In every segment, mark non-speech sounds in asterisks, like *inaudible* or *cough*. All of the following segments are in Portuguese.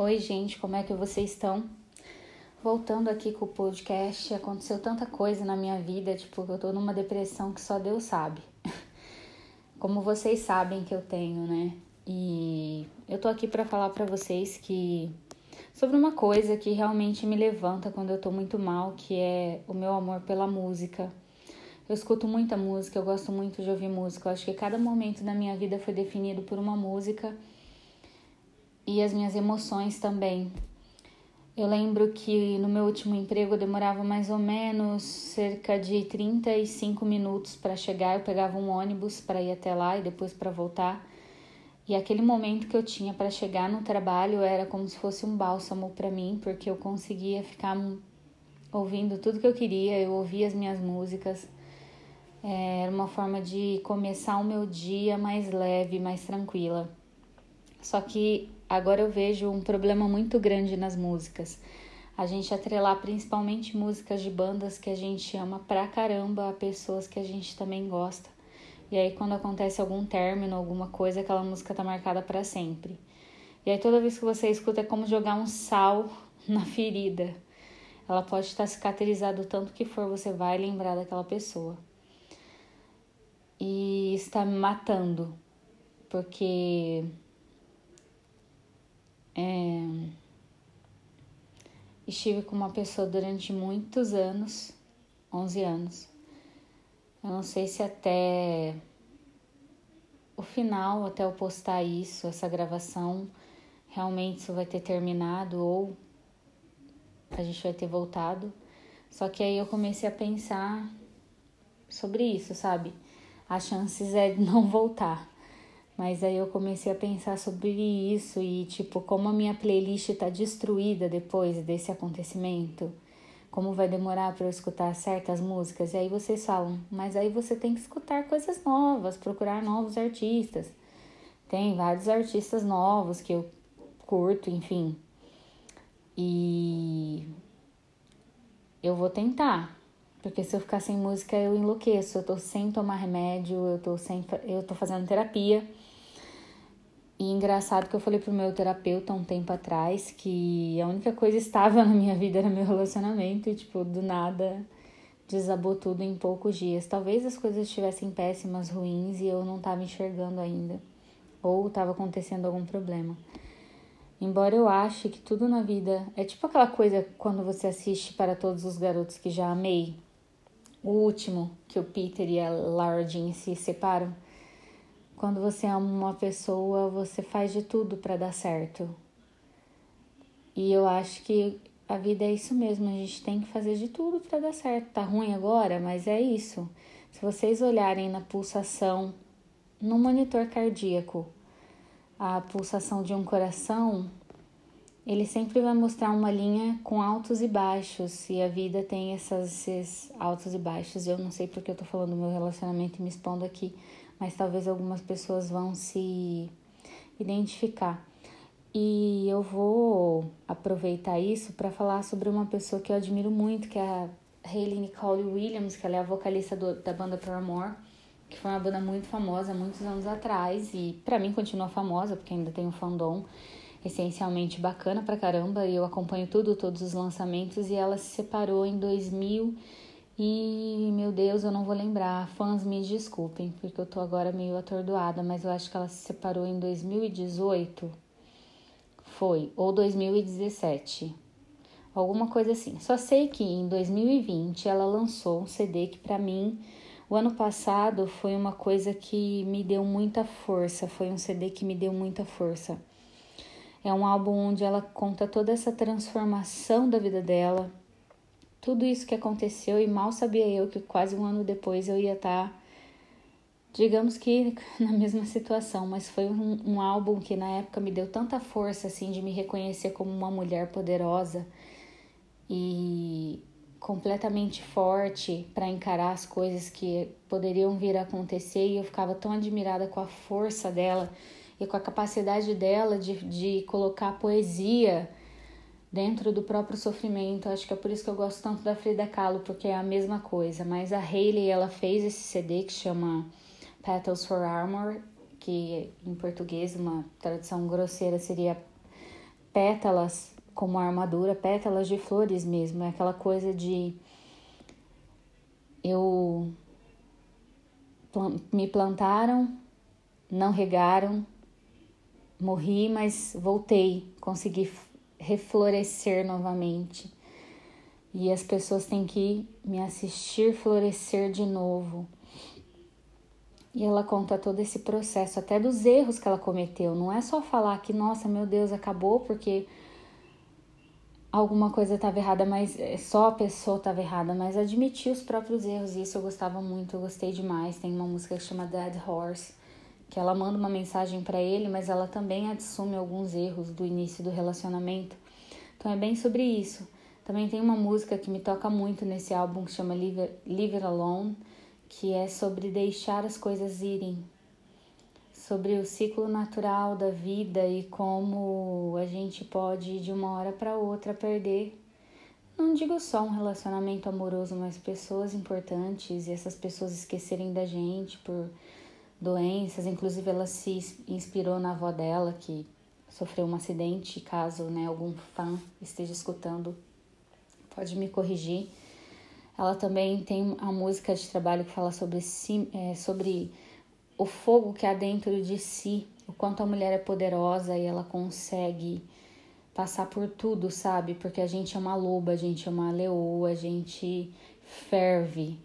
Oi, gente, como é que vocês estão? Voltando aqui com o podcast, aconteceu tanta coisa na minha vida, tipo, eu tô numa depressão que só Deus sabe. *laughs* Como vocês sabem que eu tenho, né? E eu tô aqui para falar para vocês que sobre uma coisa que realmente me levanta quando eu tô muito mal, que é o meu amor pela música. Eu escuto muita música, eu gosto muito de ouvir música. Eu acho que cada momento da minha vida foi definido por uma música e as minhas emoções também. Eu lembro que no meu último emprego eu demorava mais ou menos cerca de 35 minutos para chegar. Eu pegava um ônibus para ir até lá e depois para voltar. E aquele momento que eu tinha para chegar no trabalho era como se fosse um bálsamo para mim, porque eu conseguia ficar ouvindo tudo que eu queria, eu ouvia as minhas músicas. É, era uma forma de começar o meu dia mais leve, mais tranquila. Só que agora eu vejo um problema muito grande nas músicas. A gente atrelar principalmente músicas de bandas que a gente ama pra caramba a pessoas que a gente também gosta. E aí quando acontece algum término, alguma coisa, aquela música tá marcada para sempre. E aí toda vez que você escuta é como jogar um sal *laughs* na ferida. Ela pode estar cicatrizada o tanto que for, você vai lembrar daquela pessoa. E está me matando, porque é, estive com uma pessoa durante muitos anos 11 anos. Eu não sei se até o final, até eu postar isso, essa gravação, realmente isso vai ter terminado ou a gente vai ter voltado. Só que aí eu comecei a pensar sobre isso, sabe? As chances é de não voltar. Mas aí eu comecei a pensar sobre isso e, tipo, como a minha playlist tá destruída depois desse acontecimento, como vai demorar para eu escutar certas músicas. E aí vocês falam, mas aí você tem que escutar coisas novas, procurar novos artistas. Tem vários artistas novos que eu curto, enfim. E eu vou tentar, porque se eu ficar sem música eu enlouqueço. Eu tô sem tomar remédio, eu tô sem eu tô fazendo terapia. E engraçado que eu falei pro meu terapeuta um tempo atrás que a única coisa estável *laughs* na minha vida era meu relacionamento e, tipo, do nada desabou tudo em poucos dias. Talvez as coisas estivessem péssimas, ruins e eu não tava enxergando ainda. Ou estava acontecendo algum problema. Embora eu ache que tudo na vida é tipo aquela coisa quando você assiste para todos os garotos que já amei. O último, que o Peter e a Lara Jean se separam quando você ama uma pessoa, você faz de tudo para dar certo. E eu acho que a vida é isso mesmo, a gente tem que fazer de tudo para dar certo. Tá ruim agora, mas é isso. Se vocês olharem na pulsação, no monitor cardíaco, a pulsação de um coração, ele sempre vai mostrar uma linha com altos e baixos, e a vida tem essas, esses altos e baixos. Eu não sei porque eu tô falando do meu relacionamento e me expondo aqui, mas talvez algumas pessoas vão se identificar. E eu vou aproveitar isso para falar sobre uma pessoa que eu admiro muito, que é a Hayley Nicole Williams, que ela é a vocalista do, da banda Paramore, que foi uma banda muito famosa muitos anos atrás e para mim continua famosa porque ainda tem um fandom essencialmente bacana pra caramba e eu acompanho tudo, todos os lançamentos e ela se separou em 2000 e, meu Deus, eu não vou lembrar. Fãs, me desculpem, porque eu tô agora meio atordoada, mas eu acho que ela se separou em 2018. Foi, ou 2017. Alguma coisa assim. Só sei que em 2020 ela lançou um CD que para mim o ano passado foi uma coisa que me deu muita força, foi um CD que me deu muita força. É um álbum onde ela conta toda essa transformação da vida dela, tudo isso que aconteceu e mal sabia eu que quase um ano depois eu ia estar, tá, digamos que *laughs* na mesma situação, mas foi um, um álbum que na época me deu tanta força assim de me reconhecer como uma mulher poderosa e completamente forte para encarar as coisas que poderiam vir a acontecer e eu ficava tão admirada com a força dela e com a capacidade dela de, de colocar poesia dentro do próprio sofrimento. Acho que é por isso que eu gosto tanto da Frida Kahlo, porque é a mesma coisa. Mas a Hayley, ela fez esse CD que chama Petals for Armor, que em português uma tradução grosseira seria pétalas como armadura, pétalas de flores mesmo. É aquela coisa de eu me plantaram, não regaram, morri, mas voltei, consegui reflorescer novamente. E as pessoas têm que me assistir florescer de novo. E ela conta todo esse processo, até dos erros que ela cometeu. Não é só falar que, nossa, meu Deus, acabou porque alguma coisa estava errada, mas é, só a pessoa estava errada, mas admitir os próprios erros. E isso eu gostava muito, eu gostei demais. Tem uma música que chama Dead Horse, que ela manda uma mensagem para ele, mas ela também assume alguns erros do início do relacionamento. Então é bem sobre isso. Também tem uma música que me toca muito nesse álbum que chama Leave, Leave It Alone, que é sobre deixar as coisas irem, sobre o ciclo natural da vida e como a gente pode de uma hora para outra perder. Não digo só um relacionamento amoroso, mas pessoas importantes e essas pessoas esquecerem da gente por doenças. Inclusive, ela se inspirou na avó dela, que sofreu um acidente. Caso né, algum fã esteja escutando, pode me corrigir. Ela também tem a música de trabalho que fala sobre, si, é, sobre o fogo que há dentro de si, o quanto a mulher é poderosa e ela consegue passar por tudo, sabe? Porque a gente é uma loba, a gente é uma leoa, a gente ferve.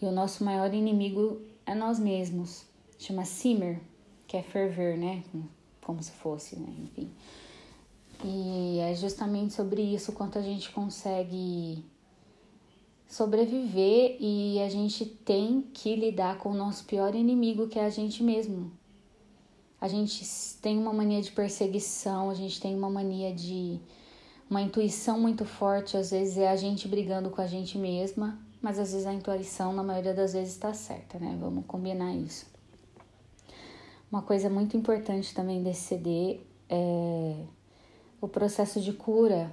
E o nosso maior inimigo é nós mesmos chama simmer, que é ferver, né? Como se fosse, né? Enfim. E é justamente sobre isso quanto a gente consegue sobreviver e a gente tem que lidar com o nosso pior inimigo, que é a gente mesmo. A gente tem uma mania de perseguição, a gente tem uma mania de uma intuição muito forte, às vezes é a gente brigando com a gente mesma, mas às vezes a intuição na maioria das vezes está certa, né? Vamos combinar isso. Uma coisa muito importante também desse CD é o processo de cura.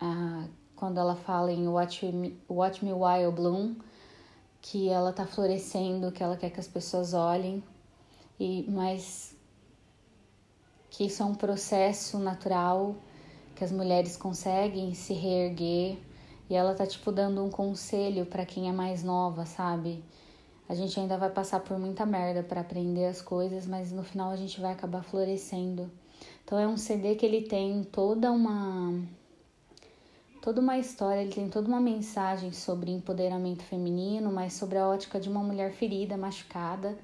Ah, quando ela fala em Watch Me, Watch Me While Bloom, que ela tá florescendo, que ela quer que as pessoas olhem, e mas que isso é um processo natural que as mulheres conseguem se reerguer e ela tá tipo dando um conselho para quem é mais nova, sabe? A gente ainda vai passar por muita merda para aprender as coisas, mas no final a gente vai acabar florescendo. Então é um CD que ele tem toda uma toda uma história, ele tem toda uma mensagem sobre empoderamento feminino, mas sobre a ótica de uma mulher ferida, machucada,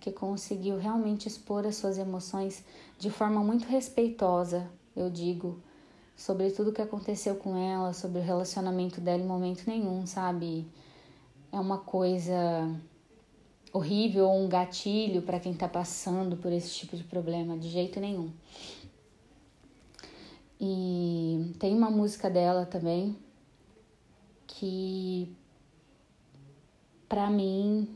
que conseguiu realmente expor as suas emoções de forma muito respeitosa, eu digo, sobre tudo que aconteceu com ela, sobre o relacionamento dela em momento nenhum, sabe? É uma coisa horrível ou um gatilho para quem está passando por esse tipo de problema, de jeito nenhum. E tem uma música dela também que para mim,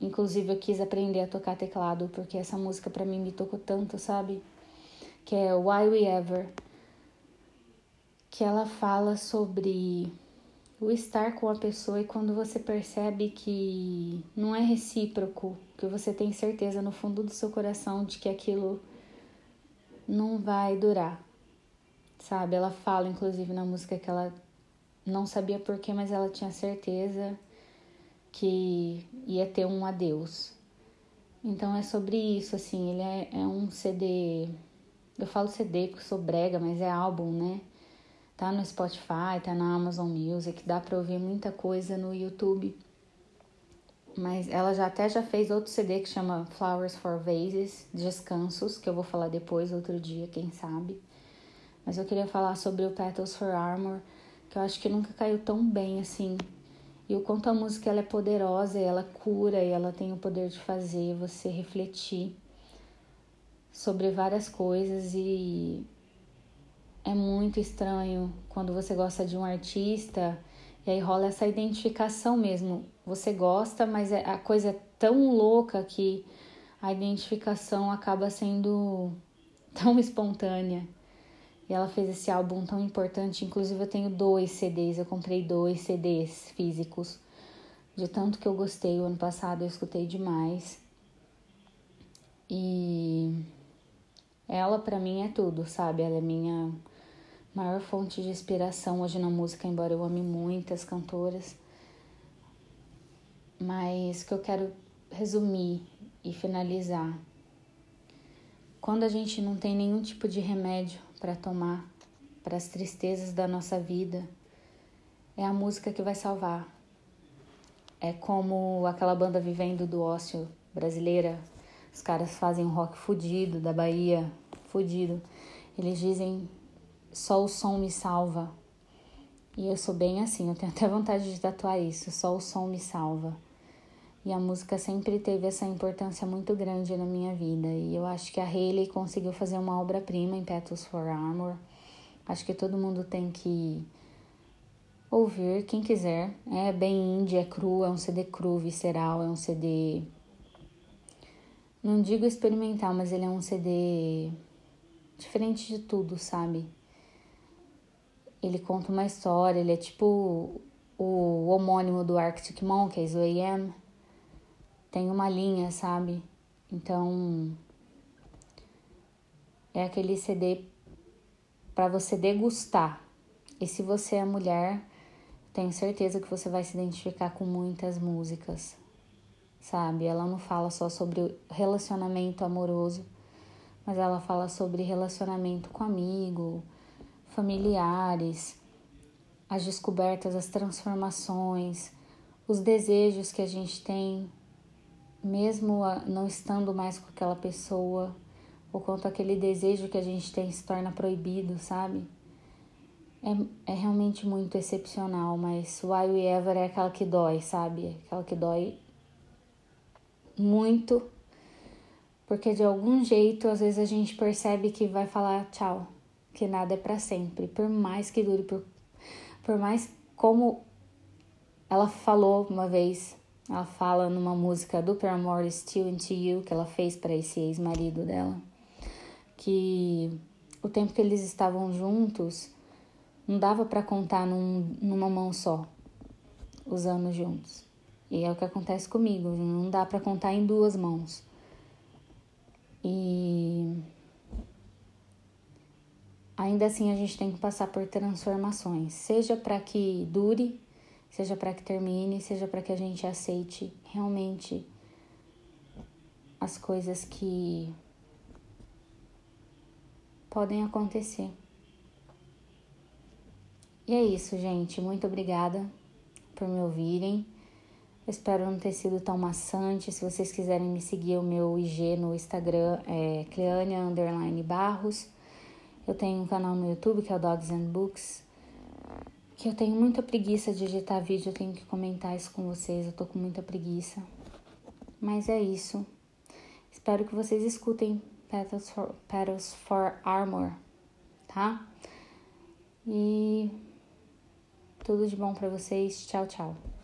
inclusive eu quis aprender a tocar teclado porque essa música para mim me tocou tanto, sabe? Que é Why We Ever, que ela fala sobre o estar com a pessoa e quando você percebe que não é recíproco, que você tem certeza no fundo do seu coração de que aquilo não vai durar. Sabe? Ela fala inclusive na música que ela não sabia porquê, mas ela tinha certeza que ia ter um adeus. Então é sobre isso, assim, ele é, é um CD. Eu falo CD porque sou brega, mas é álbum, né? Tá no Spotify, tá na Amazon Music, dá pra ouvir muita coisa no YouTube. Mas ela já até já fez outro CD que chama Flowers for Vases, Descansos, que eu vou falar depois, outro dia, quem sabe. Mas eu queria falar sobre o Petals for Armor, que eu acho que nunca caiu tão bem assim. E o quanto a música ela é poderosa, e ela cura e ela tem o poder de fazer você refletir sobre várias coisas e é muito estranho quando você gosta de um artista e aí rola essa identificação mesmo. Você gosta, mas é, a coisa é tão louca que a identificação acaba sendo *laughs* tão espontânea. E ela fez esse álbum tão importante. Inclusive, eu tenho dois CDs. Eu comprei dois CDs físicos. De tanto que eu gostei. O ano passado eu escutei demais. E ela, para mim, é tudo, sabe? Ela é minha maior fonte de inspiração hoje na música, embora eu ame muitas cantoras. Mas que eu quero resumir e finalizar. Quando a gente não tem nenhum tipo de remédio para tomar para as tristezas da nossa vida, é a música que vai salvar. É como aquela banda Vivendo do Ócio brasileira. Os caras fazem um rock fudido da Bahia, fudido. Eles dizem só o som me salva. E eu sou bem assim, eu tenho até vontade de tatuar isso, só o som me salva. E a música sempre teve essa importância muito grande na minha vida. E eu acho que a Hayley conseguiu fazer uma obra-prima em Petals for Armor. Acho que todo mundo tem que ouvir, quem quiser. É bem indie, é cru, é um CD cru, visceral, é um CD. Não digo experimental, mas ele é um CD diferente de tudo, sabe? Ele conta uma história, ele é tipo o homônimo do Arctic Monkeys, o AM. Tem uma linha, sabe? Então é aquele CD para você degustar. E se você é mulher, tenho certeza que você vai se identificar com muitas músicas, sabe? Ela não fala só sobre relacionamento amoroso, mas ela fala sobre relacionamento com amigo, familiares, as descobertas, as transformações, os desejos que a gente tem, mesmo não estando mais com aquela pessoa, ou quanto aquele desejo que a gente tem se torna proibido, sabe? É, é realmente muito excepcional, mas Why We Ever é aquela que dói, sabe? Aquela que dói muito, porque de algum jeito às vezes a gente percebe que vai falar tchau, que nada é para sempre, por mais que dure, por, por mais como ela falou uma vez, ela fala numa música do Paramore Still Into You que ela fez para esse ex-marido dela, que o tempo que eles estavam juntos não dava para contar num, numa mão só os anos juntos. E é o que acontece comigo, não dá para contar em duas mãos. E ainda assim a gente tem que passar por transformações, seja para que dure, seja para que termine, seja para que a gente aceite realmente as coisas que podem acontecer. E é isso, gente. Muito obrigada por me ouvirem. Espero não ter sido tão maçante. Se vocês quiserem me seguir, o meu IG no Instagram é Cleania Underline Barros. Eu tenho um canal no YouTube que é o Dogs and Books. Que eu tenho muita preguiça de editar vídeo, eu tenho que comentar isso com vocês. Eu tô com muita preguiça. Mas é isso. Espero que vocês escutem Petals for, Petals for Armor, tá? E tudo de bom para vocês. Tchau, tchau.